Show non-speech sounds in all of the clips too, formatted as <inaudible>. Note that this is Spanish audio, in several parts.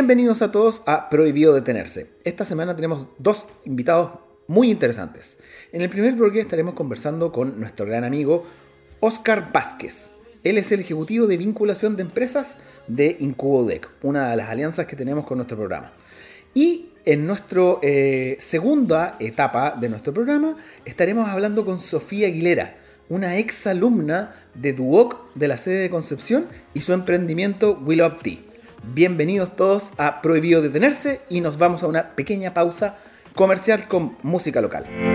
Bienvenidos a todos a Prohibido Detenerse. Esta semana tenemos dos invitados muy interesantes. En el primer bloque estaremos conversando con nuestro gran amigo Oscar Vázquez. Él es el ejecutivo de vinculación de empresas de IncuboDec, una de las alianzas que tenemos con nuestro programa. Y en nuestra eh, segunda etapa de nuestro programa estaremos hablando con Sofía Aguilera, una ex alumna de Duoc de la sede de Concepción y su emprendimiento Will Up Tea. Bienvenidos todos a Prohibido Detenerse y nos vamos a una pequeña pausa comercial con música local.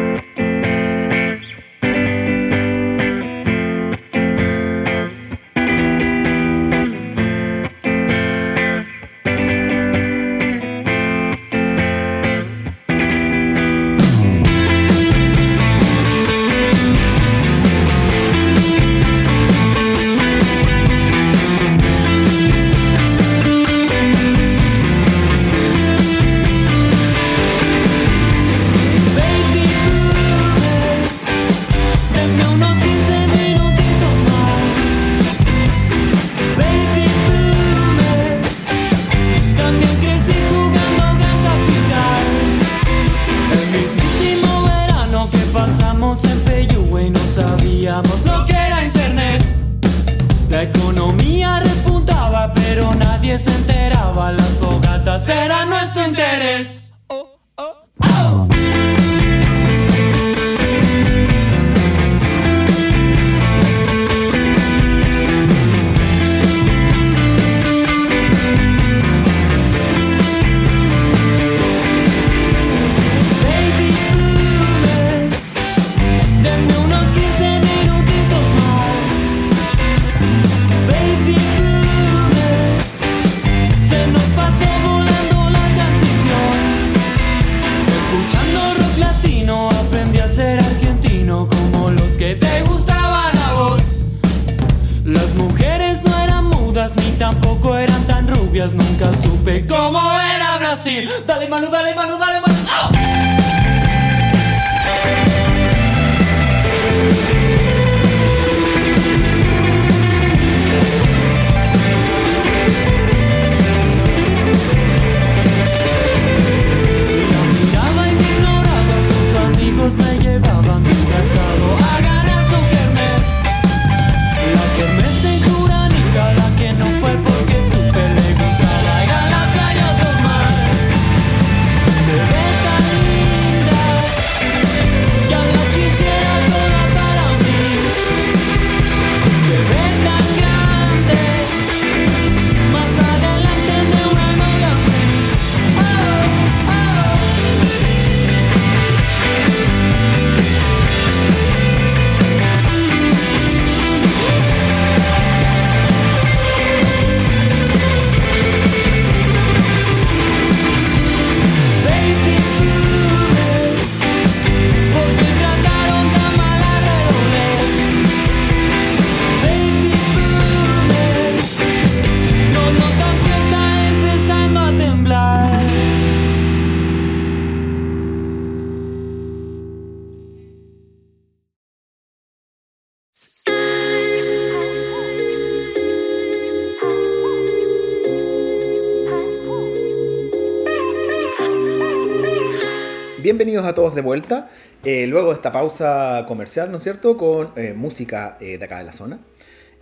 Bienvenidos a todos de vuelta. Eh, luego de esta pausa comercial, ¿no es cierto? Con eh, música eh, de acá de la zona.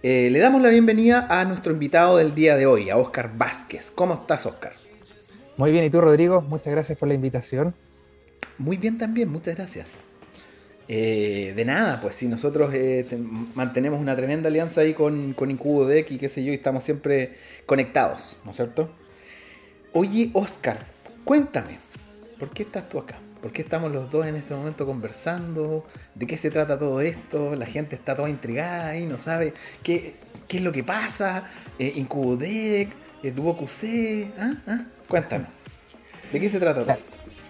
le damos la bienvenida a nuestro invitado del día de hoy, a Oscar Vázquez. ¿Cómo estás, Oscar? Muy bien, ¿y tú, Rodrigo? Muchas gracias por la invitación. Muy bien también, muchas gracias. de nada, pues si nosotros mantenemos una tremenda alianza ahí con, con Incubo Deck y qué sé yo, y estamos siempre conectados, ¿no es cierto? Oye, Oscar, cuéntame, ¿por qué estás tú acá? ¿Por qué estamos los dos en este momento conversando? ¿De qué se trata todo esto? La gente está toda intrigada y no sabe qué, qué es lo que pasa. Eh, Incubodec, eh. ¿ah? ¿Ah? Cuéntanos. ¿De qué se trata?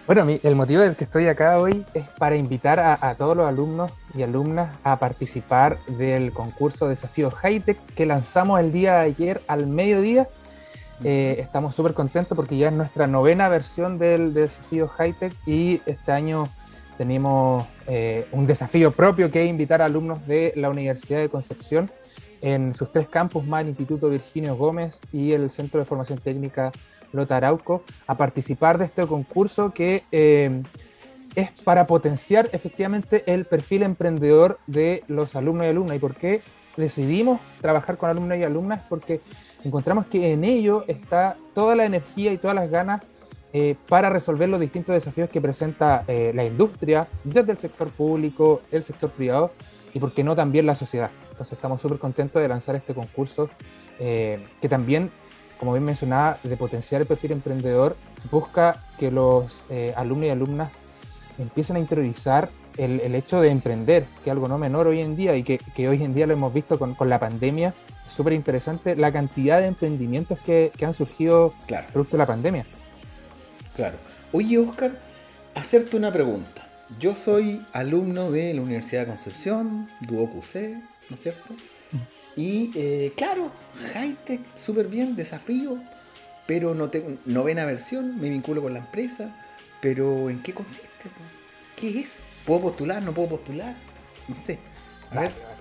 Bueno, el motivo del que estoy acá hoy es para invitar a, todos los alumnos y alumnas a participar del concurso Desafío Hightech que lanzamos el día de ayer al mediodía eh, estamos súper contentos porque ya es nuestra novena versión del, desafío Hightech y este año tenemos eh, un desafío propio que es invitar a alumnos de la Universidad de Concepción en sus tres campus más el Instituto Virginio Gómez y el Centro de Formación Técnica Lota Arauco, a participar de este concurso que eh, es para potenciar efectivamente el perfil emprendedor de los alumnos y alumnas. ¿Y por qué decidimos trabajar con alumnos y alumnas? Porque encontramos que en ello está toda la energía y todas las ganas eh, para resolver los distintos desafíos que presenta eh, la industria, desde el sector público, el sector privado y, por qué no, también la sociedad. Entonces estamos súper contentos de lanzar este concurso eh, que también, como bien mencionaba, de potenciar el perfil emprendedor, busca que los alumnos y alumnas empiecen a interiorizar el, hecho de emprender, que es algo no menor hoy en día y que, hoy en día lo hemos visto con, con la pandemia. Súper interesante la cantidad de emprendimientos que, que han surgido claro. producto de la pandemia. Claro. Oye, Oscar, hacerte una pregunta. Yo soy alumno de la Universidad de Concepción, DuoQC, ¿no es cierto? Y eh, claro, high-tech, súper bien, desafío, pero no tengo novena versión, me vinculo con la empresa, pero ¿en qué consiste? ¿Qué es? ¿Puedo postular? ¿No puedo postular? No sé. A ver.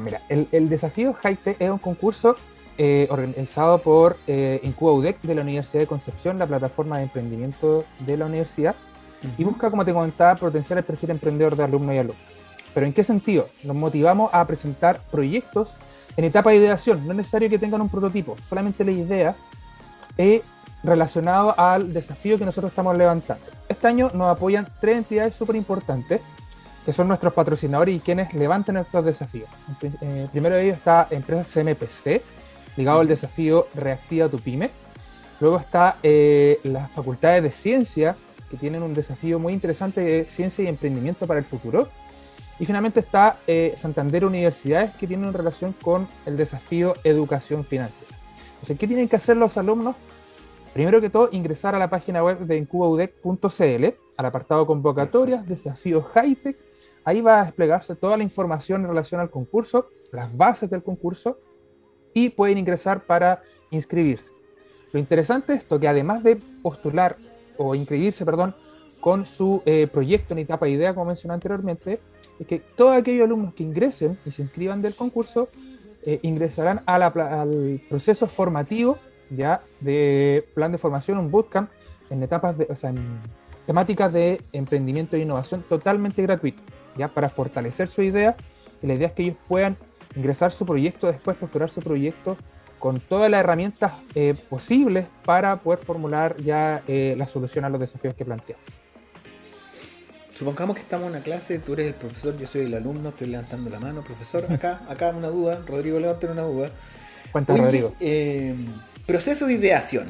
Mira, el, el desafío high-tech es un concurso eh, organizado por eh, Incuba UDEC de la Universidad de Concepción, la plataforma de emprendimiento de la universidad, y busca, como te comentaba, potenciar el perfil emprendedor de alumnos y alumnos. Pero ¿en qué sentido? Nos motivamos a presentar proyectos en etapa de ideación. No es necesario que tengan un prototipo, solamente la idea es relacionado al desafío que nosotros estamos levantando. Este año nos apoyan tres entidades súper importantes, que son nuestros patrocinadores y quienes levanten estos desafíos. Eh, primero de ellos está Empresa CMPC, ligado al desafío Reactiva tu Pyme. Luego está eh, las facultades de ciencia, que tienen un desafío muy interesante de ciencia y emprendimiento para el futuro. Y finalmente está eh, Santander Universidades, que tiene una relación con el desafío educación financiera. Entonces, ¿qué tienen que hacer los alumnos? Primero que todo, ingresar a la página web de incubaudec.cl, al apartado convocatorias, desafíos high-tech. Ahí va a desplegarse toda la información en relación al concurso, las bases del concurso, y pueden ingresar para inscribirse. Lo interesante es esto, que además de postular o inscribirse, perdón, con su eh, proyecto en etapa de idea, como mencioné anteriormente, es que todos aquellos alumnos que ingresen y se inscriban del concurso eh, ingresarán al proceso formativo ya de plan de formación, un bootcamp en etapas de, o sea, en temáticas de emprendimiento e innovación totalmente gratuito, ya para fortalecer su idea. Y la idea es que ellos puedan ingresar su proyecto, después postular su proyecto con todas las herramientas eh, posibles para poder formular ya eh, la solución a los desafíos que planteamos. Supongamos que estamos en una clase, tú eres el profesor, yo soy el alumno, estoy levantando la mano, profesor, acá, <laughs> acá una duda, Rodrigo, levanta una duda. Cuenta, Rodrigo. Eh, proceso de ideación.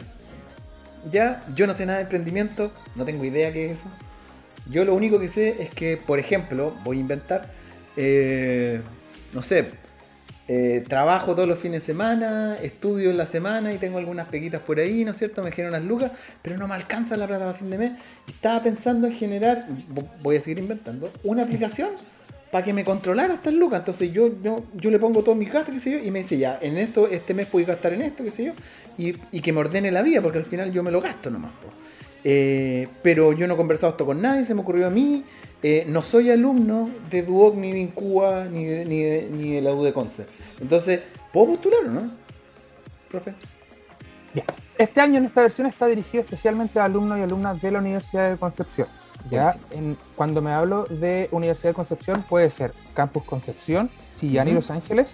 Ya, yo no sé nada de emprendimiento, no tengo idea qué es eso. Yo lo único que sé es que, por ejemplo, voy a inventar, no sé, eh, trabajo todos los fines de semana, estudio en la semana y tengo algunas pequitas por ahí, ¿no es cierto? Me genero unas lucas, pero no me alcanza la plata para el fin de mes. estaba pensando en generar, voy a seguir inventando, una aplicación para que me controlara estas lucas. Entonces yo, yo, yo le pongo todos mis gastos, qué sé yo, y me dice ya, en esto, este mes puedo gastar en esto, qué sé yo, y, que me ordene la vida, porque al final yo me lo gasto nomás. Eh, pero yo no he conversado esto con nadie, se me ocurrió a mí. Eh, no soy alumno de Duoc, ni de Incuba, ni de, ni ni de la U de Conce. Entonces, ¿puedo postular o no? Profe. Bien. Este año en esta versión está dirigido especialmente a alumnos y alumnas de la Universidad de Concepción. Ya en, cuando me hablo de Universidad de Concepción puede ser Campus Concepción, Chillán y Los Ángeles.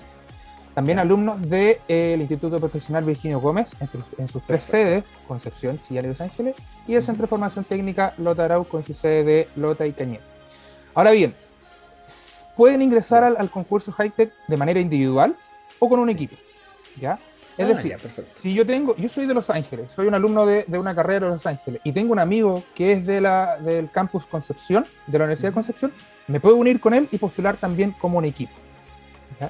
También alumnos del de, Instituto Profesional Virginio Gómez en, sus tres sedes, Concepción, Chillán y Los Ángeles, y el Centro de Formación Técnica Lota Arau con su sede de Lota y Cañete. Ahora bien, pueden ingresar al, concurso Hightech de manera individual o con un equipo. ¿ya? Es ah, decir, si yo tengo, yo soy de Los Ángeles, soy un alumno de, una carrera de Los Ángeles y tengo un amigo que es de la, del campus Concepción, de la Universidad de Concepción, me puedo unir con él y postular también como un equipo.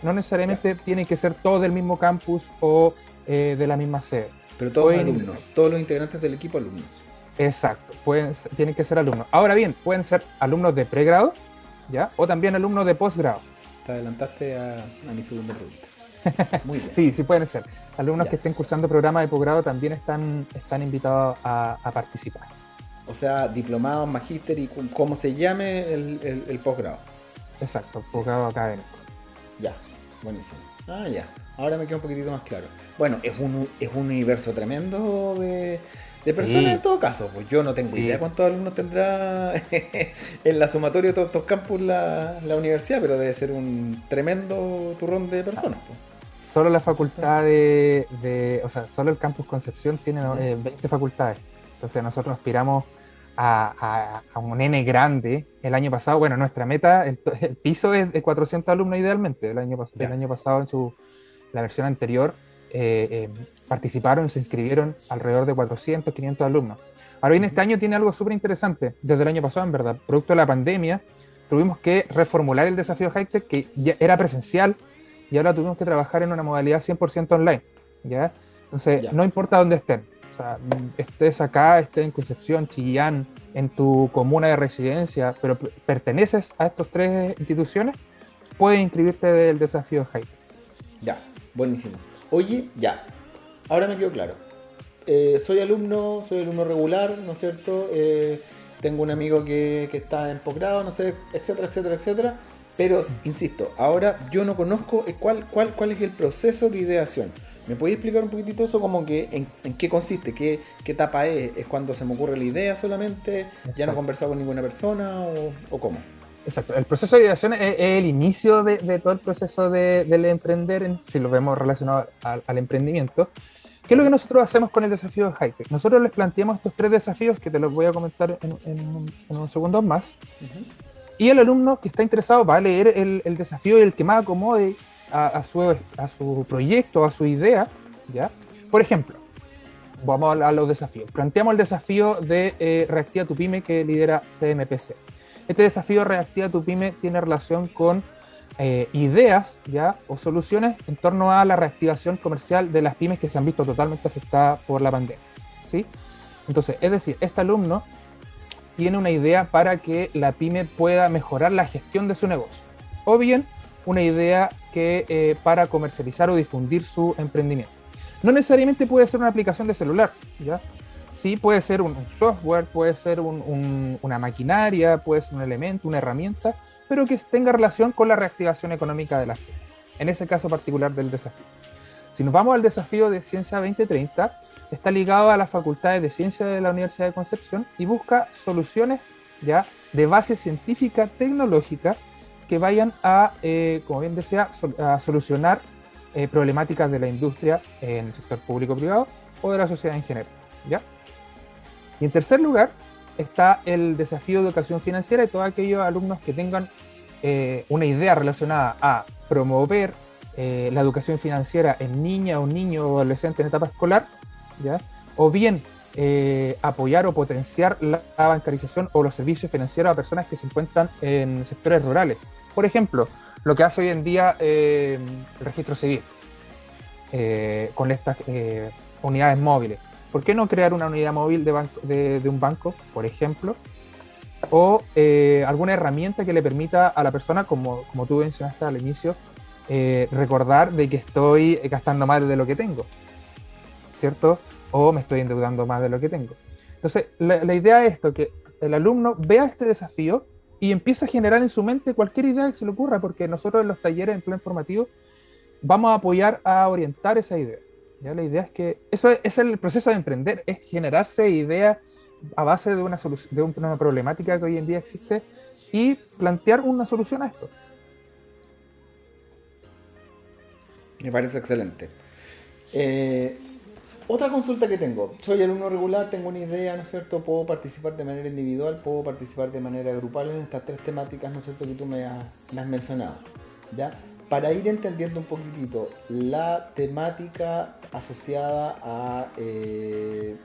No necesariamente tienen que ser todos del mismo campus o eh, de la misma sede. Pero todos alumnos, todos los integrantes del equipo alumnos. Exacto, pueden, tienen que ser alumnos. Ahora bien, pueden ser alumnos de pregrado, ¿ya? O también alumnos de posgrado. Te adelantaste a, mi segunda pregunta. <laughs> Muy bien. sí, sí pueden ser. Alumnos que estén cursando programas de posgrado también están, están invitados a, participar. O sea, diplomados, magíster y cómo se llame el, posgrado. Exacto, posgrado académico. Ya, buenísimo. Ah, ya. Ahora me queda un poquitito más claro. Bueno, es un, es un universo tremendo de, personas en todo caso. Pues yo no tengo idea cuántos alumnos tendrá <laughs> en la sumatoria de todos estos campus la, la universidad, pero debe ser un tremendo turrón de personas. Pues. Solo la facultad de, O sea, solo el campus Concepción tiene 20 eh, facultades. Entonces nosotros aspiramos a, un N grande. El año pasado, bueno, nuestra meta, el, piso es de 400 alumnos idealmente. El año, el año pasado, en su, la versión anterior, eh, eh, participaron, se inscribieron alrededor de 400, 500 alumnos. Ahora bien, este año tiene algo súper interesante. Desde el año pasado, en verdad, producto de la pandemia, tuvimos que reformular el desafío Hightech, que ya era presencial, y ahora tuvimos que trabajar en una modalidad 100% online. ¿ya? Entonces, no importa dónde estén, o sea, estés acá, estés en Concepción, Chillán, en tu comuna de residencia, pero perteneces a estas tres instituciones, puedes inscribirte del desafío Hype. Ya, buenísimo. Oye, ya, ahora me quedó claro. Eh, soy alumno, soy alumno regular, ¿no es cierto? Eh, tengo un amigo que, está en posgrado, no sé, etcétera, etcétera, etcétera. Pero, insisto, ahora yo no conozco eh, cuál, cuál, cuál es el proceso de ideación. ¿Me podéis explicar un poquitito eso? Como que en, qué consiste, qué, qué, etapa es, es cuando se me ocurre la idea solamente, ya no he conversado con ninguna persona o, cómo. Exacto, el proceso de ideación es, el inicio de, todo el proceso de, del emprender, si lo vemos relacionado al, emprendimiento. ¿Qué es lo que nosotros hacemos con el desafío de Hightech? Nosotros les planteamos estos tres desafíos que te los voy a comentar en, en, unos segundos más. Y el alumno que está interesado va a leer el, el desafío y el que más acomode a, su, a su proyecto, a su idea, ¿ya? Por ejemplo, vamos a, los desafíos. Planteamos el desafío de eh, Reactiva tu Pyme que lidera CMPC. Este desafío Reactiva tu Pyme tiene relación con eh, ideas ¿ya? o soluciones en torno a la reactivación comercial de las pymes que se han visto totalmente afectadas por la pandemia. ¿sí? Entonces, es decir, este alumno tiene una idea para que la pyme pueda mejorar la gestión de su negocio. O bien una idea que eh, para comercializar o difundir su emprendimiento. No necesariamente puede ser una aplicación de celular, ¿ya? Sí, puede ser un, software, puede ser una maquinaria, puede ser un elemento, una herramienta, pero que tenga relación con la reactivación económica de las pymes. En ese caso particular del desafío. Si nos vamos al desafío de Ciencia 2030, está ligado a las facultades de Ciencia de la Universidad de Concepción y busca soluciones ya de base científica tecnológica que vayan a, eh, como bien decía, a solucionar eh, problemáticas de la industria en el sector público-privado o de la sociedad en general. ¿ya? Y en tercer lugar está el desafío de educación financiera de todos aquellos alumnos que tengan eh, una idea relacionada a promover la educación financiera en niña o niño o adolescente en etapa escolar, ¿ya? o bien apoyar o potenciar la bancarización o los servicios financieros a personas que se encuentran en sectores rurales, por ejemplo, lo que hace hoy en día eh, el registro civil eh, con estas eh, unidades móviles. ¿Por qué no crear una unidad móvil de, un banco, por ejemplo? O alguna herramienta que le permita a la persona, como tú mencionaste al inicio, recordar de que estoy gastando más de lo que tengo, ¿cierto? O me estoy endeudando más de lo que tengo. Entonces, la, la idea es esto, que el alumno vea este desafío y empieza a generar en su mente cualquier idea que se le ocurra, porque nosotros en los talleres en plan formativo vamos a apoyar a orientar esa idea. ¿ya? La idea es que eso es, el proceso de emprender, es generarse ideas a base de una, de una problemática que hoy en día existe y plantear una solución a esto. Me parece excelente. Eh, otra consulta que tengo, soy alumno regular, tengo una idea, ¿no es cierto? Puedo participar de manera individual, puedo participar de manera grupal en estas tres temáticas, ¿no es cierto? Que tú me has, mencionado, ¿ya? Para ir entendiendo un poquitito la temática asociada a, eh,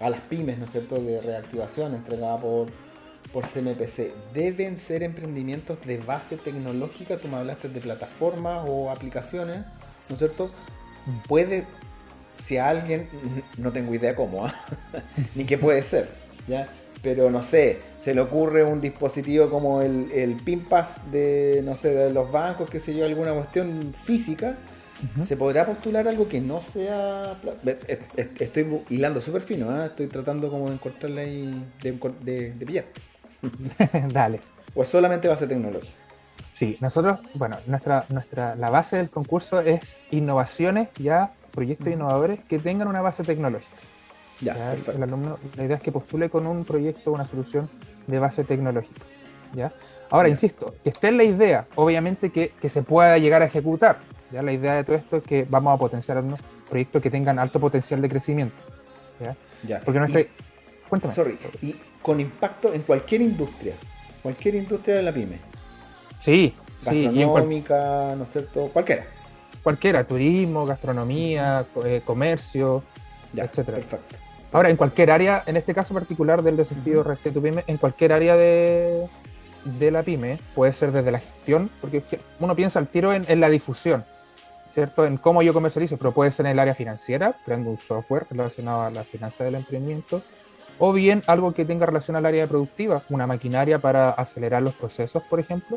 a las pymes, ¿no es cierto? De reactivación entregada por, por CMPC, ¿deben ser emprendimientos de base tecnológica? Tú me hablaste de plataformas o aplicaciones, ¿no es cierto? ¿Puede si a alguien, <laughs> no tengo idea cómo, ¿ah? <laughs> ni qué puede ser, ¿ya? Pero no sé, se le ocurre un dispositivo como el, el PIMPAS de, no sé, de los bancos, que se yo, alguna cuestión física, ¿se podrá postular algo que no sea... Estoy hilando súper fino, ¿ah? estoy tratando como de encontrarle ahí, de, de, pillar. <laughs> Dale. ¿O solamente base tecnológica? Sí, nosotros, bueno, nuestra, nuestra, la base del concurso es innovaciones ya, proyectos innovadores que tengan una base tecnológica. Ya, el alumno, la idea es que postule con un proyecto, una solución de base tecnológica. ¿ya? Ahora, insisto, que esté en la idea, obviamente que, que, se pueda llegar a ejecutar. ¿ya? La idea de todo esto es que vamos a potenciar unos proyectos que tengan alto potencial de crecimiento. ¿ya? ya. Porque nuestra... Cuéntame. Sorry. Y con impacto en cualquier industria, cualquier industria de la pyme. Sí, gastronómica, ¿no es cierto? Cualquiera. Cualquiera, turismo, gastronomía, eh, comercio, ya, etcétera. Perfecto. Ahora, en cualquier área, en este caso particular del desafío uh tu Pyme, en cualquier área de, de, la pyme, puede ser desde la gestión, porque uno piensa al tiro en, en, la difusión, ¿cierto? En cómo yo comercializo, pero puede ser en el área financiera, creando un software relacionado a la finanza del emprendimiento, o bien algo que tenga relación al área productiva, una maquinaria para acelerar los procesos, por ejemplo.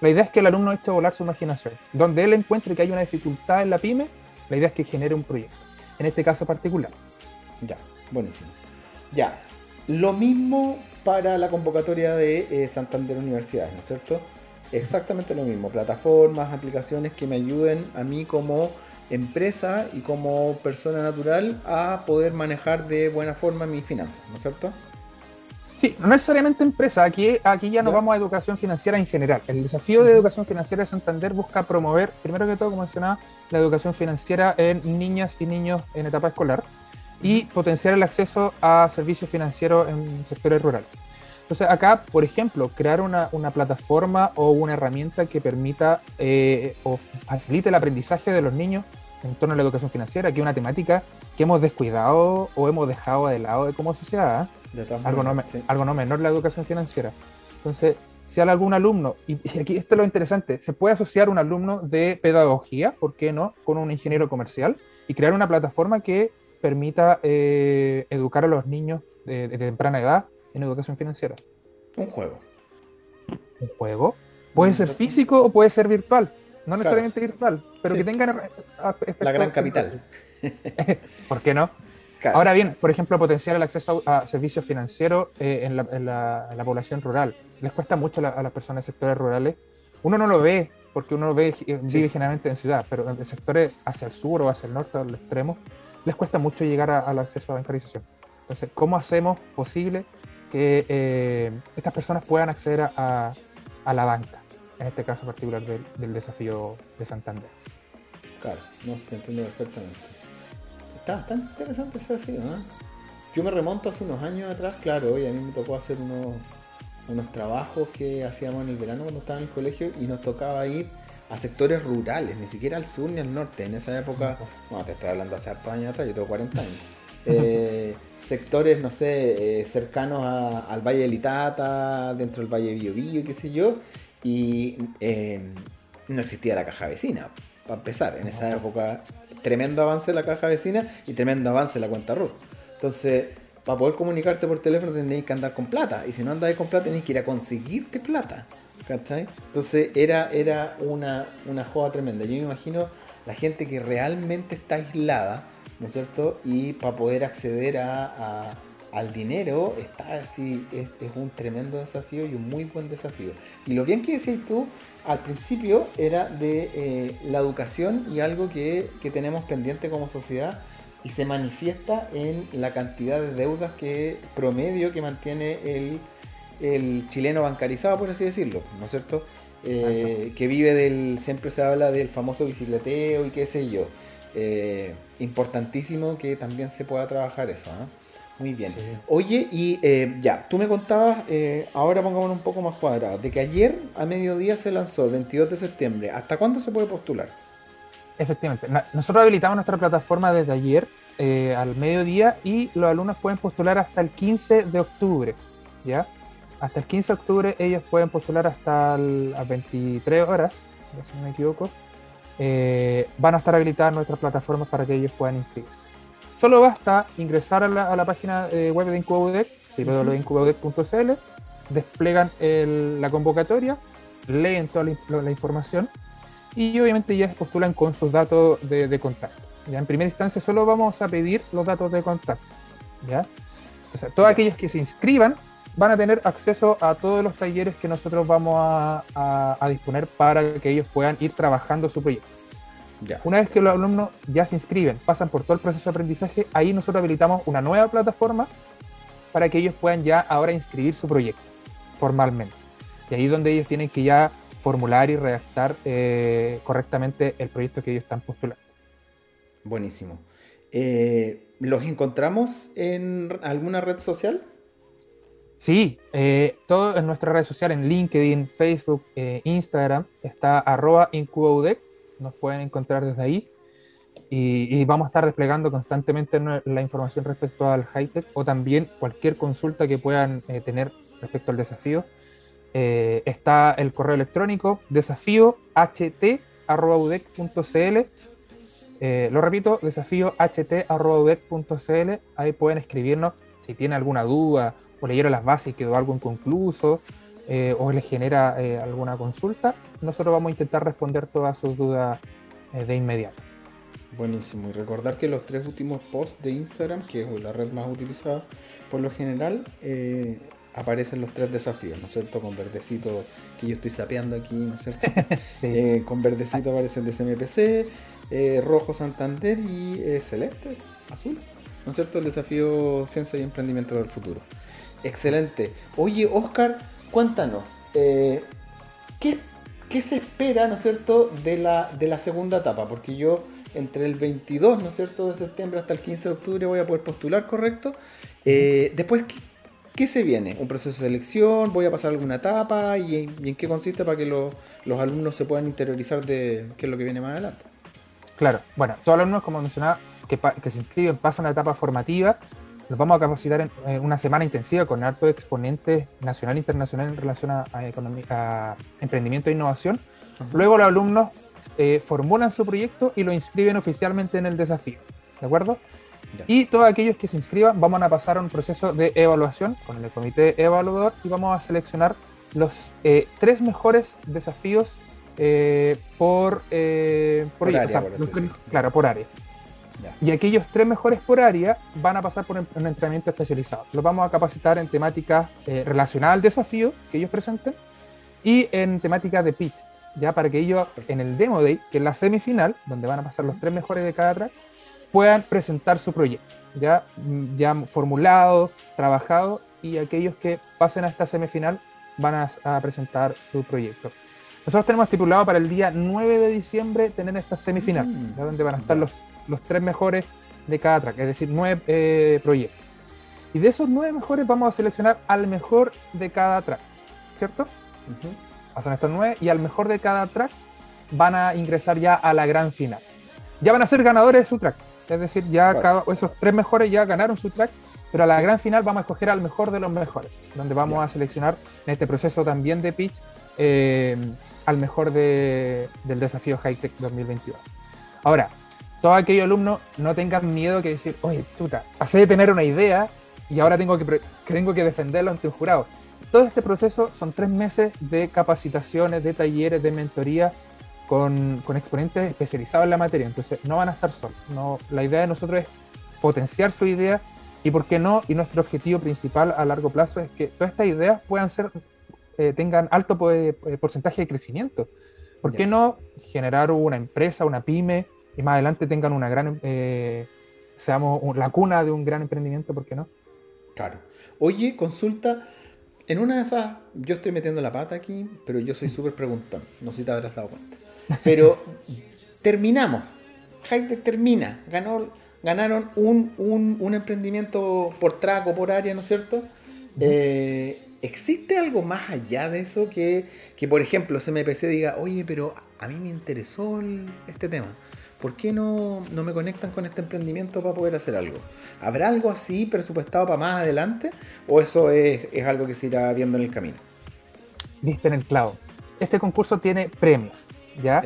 La idea es que el alumno eche a volar su imaginación. Donde él encuentre que hay una dificultad en la pyme, la idea es que genere un proyecto. En este caso particular. Ya, buenísimo. Ya, lo mismo para la convocatoria de eh, Santander Universidades, ¿no es cierto? Exactamente lo mismo, plataformas, aplicaciones que me ayuden a mí como empresa y como persona natural a poder manejar de buena forma mis finanzas, ¿no es cierto? Sí, no necesariamente empresa, aquí, aquí ya nos vamos a educación financiera en general. El desafío de educación financiera de Santander busca promover, primero que todo, como mencionaba, la educación financiera en niñas y niños en etapa escolar y potenciar el acceso a servicios financieros en sectores rurales. Entonces, acá, por ejemplo, crear una, una plataforma o una herramienta que permita eh, o facilite el aprendizaje de los niños en torno a la educación financiera, que es una temática que hemos descuidado o hemos dejado de lado de como sociedad. ¿eh? algo, no, algo no menor la educación financiera. Entonces, si hay algún alumno, y aquí esto es lo interesante, se puede asociar un alumno de pedagogía, ¿por qué no?, con un ingeniero comercial y crear una plataforma que permita eh, educar a los niños de, temprana edad en educación financiera. Un juego. Un juego. Puede ser físico o puede ser virtual. No necesariamente virtual, pero que tengan... La gran capital. <laughs> ¿Por qué no? Ahora bien, por ejemplo, potenciar el acceso a, servicios financieros eh, en, la, población rural. Les cuesta mucho a las personas de sectores rurales. Uno no lo ve porque uno lo ve, vive generalmente en ciudad, pero en sectores hacia el sur o hacia el norte, al extremo, les cuesta mucho llegar al acceso a bancarización. Entonces, ¿cómo hacemos posible que eh, estas personas puedan acceder a, la banca? En este caso particular del, desafío de Santander. Claro, no se entiende perfectamente. Está, tan interesante ese desafío, ¿no? Yo me remonto hace unos años atrás, claro, y a mí me tocó hacer unos, unos trabajos que hacíamos en el verano cuando estaba en el colegio y nos tocaba ir a sectores rurales, ni siquiera al sur ni al norte. En esa época, no, te estoy hablando hace hartos años atrás, yo tengo 40 años. <laughs> Eh, sectores, no sé, eh, cercanos al Valle de Litata, dentro del Valle de Biobío, qué sé yo, y em, no existía la caja vecina, para empezar. En esa época, tremendo avance la caja vecina y tremendo avance la cuenta RUT. Entonces, para poder comunicarte por teléfono tendréis que andar con plata. Y si no andáis con plata, tenéis que ir a conseguirte plata. ¿Cachai? Entonces era, era una, una joda tremenda. Yo me imagino la gente que realmente está aislada, ¿no es cierto? Y para poder acceder a, al dinero está así, es, un tremendo desafío y un muy buen desafío. Y lo bien que decís tú al principio era de eh, la educación y algo que, que tenemos pendiente como sociedad y se manifiesta en la cantidad de deudas que promedio que mantiene el el chileno bancarizado, por así decirlo, ¿no es cierto? Eh, que vive del, siempre se habla del famoso bicicleteo y qué sé yo. Eh, importantísimo que también se pueda trabajar eso, ¿no? Muy bien. Oye, y eh, ya, tú me contabas, ahora pongámonos un poco más cuadrados, de que ayer a mediodía se lanzó, el 22 de septiembre. ¿Hasta cuándo se puede postular? Efectivamente. Nosotros habilitamos nuestra plataforma desde ayer al mediodía y los alumnos pueden postular hasta el 15 de octubre, ¿ya? hasta el 15 de octubre ellos pueden postular hasta las 23 horas, si no me equivoco. Eh, van a estar habilitadas nuestras plataformas para que ellos puedan inscribirse. Solo basta ingresar a la, página eh, web de Incubaudec, www.incubaudec.cl, desplegan la convocatoria, leen toda la, información y obviamente ya se postulan con sus datos de, contacto. Ya en primera instancia solo vamos a pedir los datos de contacto. ¿ya? O sea, todos aquellos que se inscriban van a tener acceso a todos los talleres que nosotros vamos a, disponer para que ellos puedan ir trabajando su proyecto. Una vez que los alumnos ya se inscriben, pasan por todo el proceso de aprendizaje, ahí nosotros habilitamos una nueva plataforma para que ellos puedan ya ahora inscribir su proyecto formalmente. Y ahí es donde ellos tienen que ya formular y redactar eh, correctamente el proyecto que ellos están postulando. Buenísimo. Eh, ¿Los encontramos en alguna red social? Sí, eh, todo en nuestra red social, en LinkedIn, Facebook, Instagram, está arroba incubaudec, nos pueden encontrar desde ahí y, vamos a estar desplegando constantemente la información respecto al high-tech o también cualquier consulta que puedan tener respecto al desafío eh, está el correo electrónico desafío ht.udec.cl. Eh, lo repito, desafío ht.udec.cl. Ahí pueden escribirnos si tienen alguna duda o leyeron las bases y quedó algo inconcluso eh, o les genera alguna consulta. Nosotros vamos a intentar responder todas sus dudas de inmediato. Buenísimo. Y recordar que los tres últimos posts de Instagram, que es la red más utilizada por lo general, aparecen los tres desafíos, ¿no es cierto? Con verdecito, que yo estoy sapeando aquí, ¿no es cierto? <laughs> Eh, con verdecito aparece el de CMPC, eh, rojo Santander y eh, celeste, azul, ¿no es cierto? El desafío Ciencia y Emprendimiento del Futuro. Excelente. Oye, Oscar, cuéntanos, ¿qué, ¿qué, se espera, ¿no es cierto?, de la, de la segunda etapa, porque yo entre el 22, ¿no es cierto?, de septiembre hasta el 15 de octubre voy a poder postular, ¿correcto? después, ¿Qué se viene? ¿Un proceso de selección? ¿Voy a pasar alguna etapa? ¿Y, en qué consiste para que los alumnos se puedan interiorizar de qué es lo que viene más adelante? Claro, bueno, todos los alumnos, como mencionaba, que, se inscriben, pasan a la etapa formativa. Los vamos a capacitar en una semana intensiva con harto exponentes nacional e internacional en relación a, a, emprendimiento e innovación. Luego los alumnos eh, formulan su proyecto y lo inscriben oficialmente en el desafío. ¿De acuerdo? Y todos aquellos que se inscriban vamos a pasar a un proceso de evaluación con el comité evaluador y vamos a seleccionar los eh, tres mejores desafíos eh, por, eh, por, área, claro, por área. Y aquellos tres mejores por área van a pasar por un, entrenamiento especializado. Los vamos a capacitar en temáticas relacionadas al desafío que ellos presenten y en temáticas de pitch, ya para que ellos en el demo day, que es la semifinal, donde van a pasar los tres mejores de cada track, puedan presentar su proyecto, ya, ya formulado, trabajado, y aquellos que pasen a esta semifinal van a, presentar su proyecto. Nosotros tenemos estipulado para el día 9 de diciembre tener esta semifinal, mm. donde van a estar los, los, tres mejores de cada track, es decir, nueve eh, proyectos. Y de esos nueve mejores vamos a seleccionar al mejor de cada track, ¿cierto? Pasan estos nueve y al mejor de cada track van a ingresar ya a la gran final. Ya van a ser ganadores de su track. Es decir, ya cada, esos tres mejores ya ganaron su track, pero a la gran final vamos a escoger al mejor de los mejores, donde vamos a seleccionar en este proceso también de pitch eh, al mejor del desafío Hightech 2022. Ahora, todos aquellos alumnos no tengan miedo que decir, oye, puta, pasé de tener una idea y ahora tengo que, que tengo que defenderlo ante un jurado. Todo este proceso son tres meses de capacitaciones, de talleres, de mentoría, con, exponentes especializados en la materia, entonces no van a estar solos. No, la idea de nosotros es potenciar su idea y, ¿por qué no? Y nuestro objetivo principal a largo plazo es que todas estas ideas puedan ser, eh, tengan alto eh, porcentaje de crecimiento. ¿Por qué no generar una empresa, una pyme y más adelante tengan una gran, eh, seamos la cuna de un gran emprendimiento, ¿por qué no? Claro. Oye, consulta, en una de esas, yo estoy metiendo la pata aquí, pero yo soy súper preguntón, no sé si te habrás dado cuenta. Pero terminamos. Hightech termina. Ganó, ganaron un, un, emprendimiento por traco, por área, ¿no es cierto? Eh, ¿Existe algo más allá de eso que, que, por ejemplo, CMPC diga, oye, pero a mí me interesó este tema? ¿Por qué no, no, me conectan con este emprendimiento para poder hacer algo? ¿Habrá algo así presupuestado para más adelante? ¿O eso es, es algo que se irá viendo en el camino? Viste en el clavo. Este concurso tiene premios. ¿ya?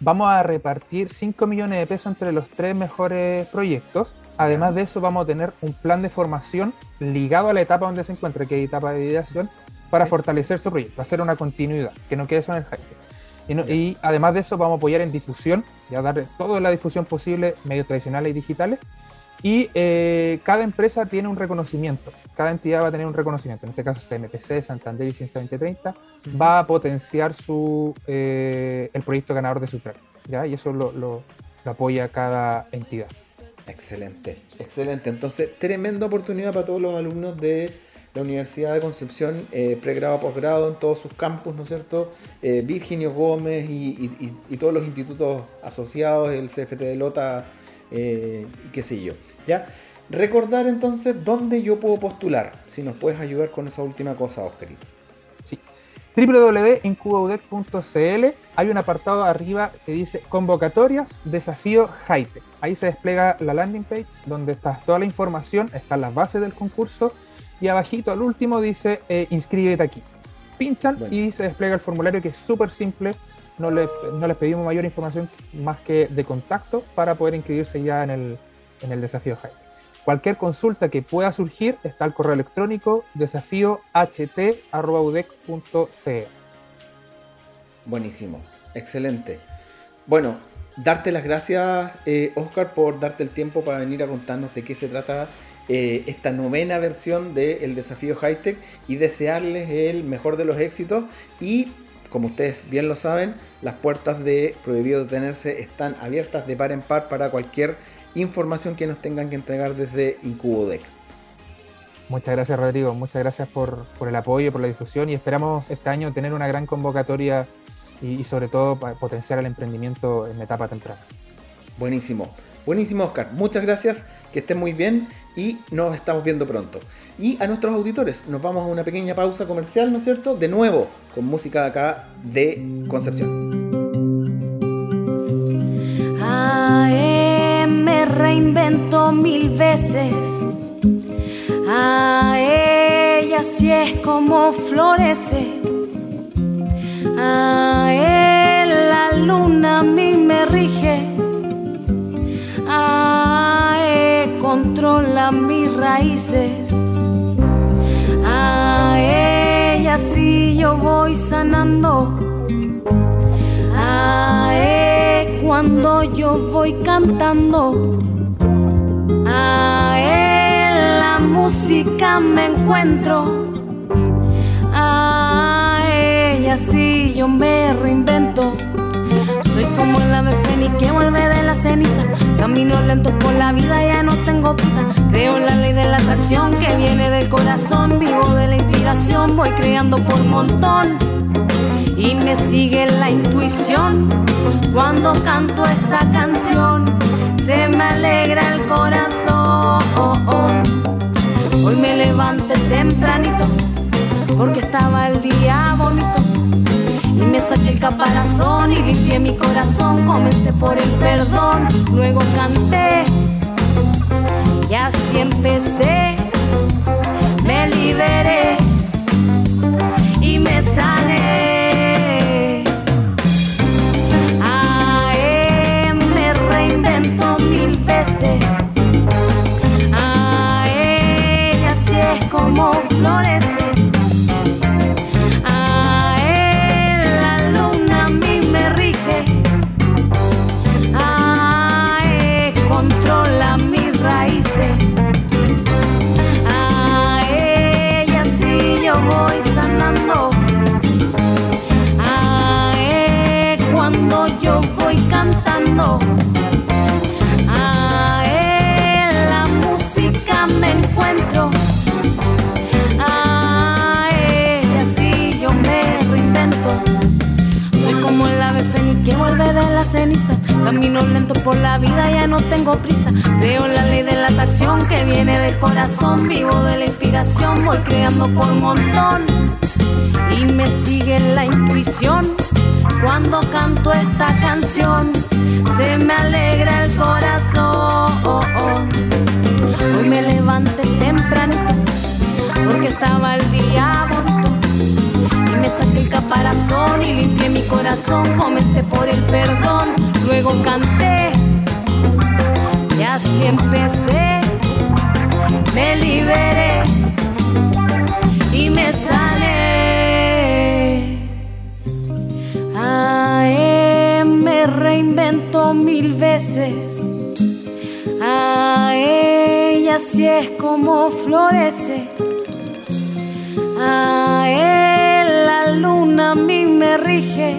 Vamos a repartir 5 millones de pesos entre los tres mejores proyectos. Además de eso, vamos a tener un plan de formación ligado a la etapa donde se encuentra, que es etapa de ideación, para fortalecer su proyecto, hacer una continuidad, que no quede eso en el hype. Y, además de eso, vamos a apoyar en difusión, y a dar toda la difusión posible, medios tradicionales y digitales, Y eh, cada empresa tiene un reconocimiento, cada entidad va a tener un reconocimiento. En este caso, CMPC, Santander y Ciencia 2030 va a potenciar su, eh, el proyecto ganador de su premio. ¿ya? Y eso lo, lo, apoya cada entidad. Excelente, excelente. Entonces, tremenda oportunidad para todos los alumnos de la Universidad de Concepción, eh, pregrado, posgrado en todos sus campus, ¿no es cierto? Eh, Virginio Gómez y, todos los institutos asociados, el CFT de Lota, eh, qué sé yo. ¿ya? Recordar entonces dónde yo puedo postular, si nos puedes ayudar con esa última cosa, Oscarito. Sí. hay un apartado arriba que dice convocatorias, desafío Hightech. Ahí se despliega la landing page donde está toda la información, están las bases del concurso y abajito al último dice eh, inscríbete aquí. Pinchan y se despliega el formulario que es súper simple. No, les pedimos mayor información más que de contacto para poder inscribirse ya en el, en el desafío Jaime. Cualquier consulta que pueda surgir está al correo electrónico desafíoht.udec.ce. Buenísimo, excelente. Bueno, darte las gracias, eh, Oscar, por darte el tiempo para venir a contarnos de qué se trata eh, esta novena versión del desafío Hightech y desearles el mejor de los éxitos y como ustedes bien lo saben, las puertas de Prohibido Detenerse están abiertas de par en par para cualquier información que nos tengan que entregar desde Incubodec. Muchas gracias Rodrigo, muchas gracias por, el apoyo, por la difusión y esperamos este año tener una gran convocatoria y, y sobre todo potenciar el emprendimiento en etapa temprana. Buenísimo, buenísimo Oscar, muchas gracias, que estén muy bien y nos estamos viendo pronto. Y a nuestros auditores, nos vamos a una pequeña pausa comercial, ¿no es cierto? De nuevo, con música acá de Concepción. me reinvento mil veces. A ella sí es como florece. A él la luna a mí me rige. Controla mis raíces. A ella sí yo voy sanando. A él cuando yo voy cantando. A él la música me encuentro. A ella sí yo me reinvento. Soy como el ave fénix que vuelve de la ceniza. Camino lento por la vida, ya no tengo prisa. Creo en la ley de la atracción que viene del corazón. Vivo de la inspiración, voy creando por montón. Y me sigue la intuición cuando canto esta canción. Se me alegra el corazón. Hoy me levanté tempranito porque estaba el día bonito y me saqué el caparazón y limpié mi corazón. Comencé por el perdón, luego canté y así empecé. Me liberé y me sané. A me reinvento mil veces. Tengo prisa. Creo la ley de la atracción que viene del corazón. Vivo de la inspiración, voy creando por montón. Y me sigue la intuición cuando canto esta canción se me alegra el corazón. Hoy me levanté tempranito porque estaba el día me saqué el caparazón y limpié mi corazón. Comencé por el perdón, luego canté así empecé, me liberé y me sale. AE me reinventó mil veces. AE y así es como florece. AE la luna a mí me rige.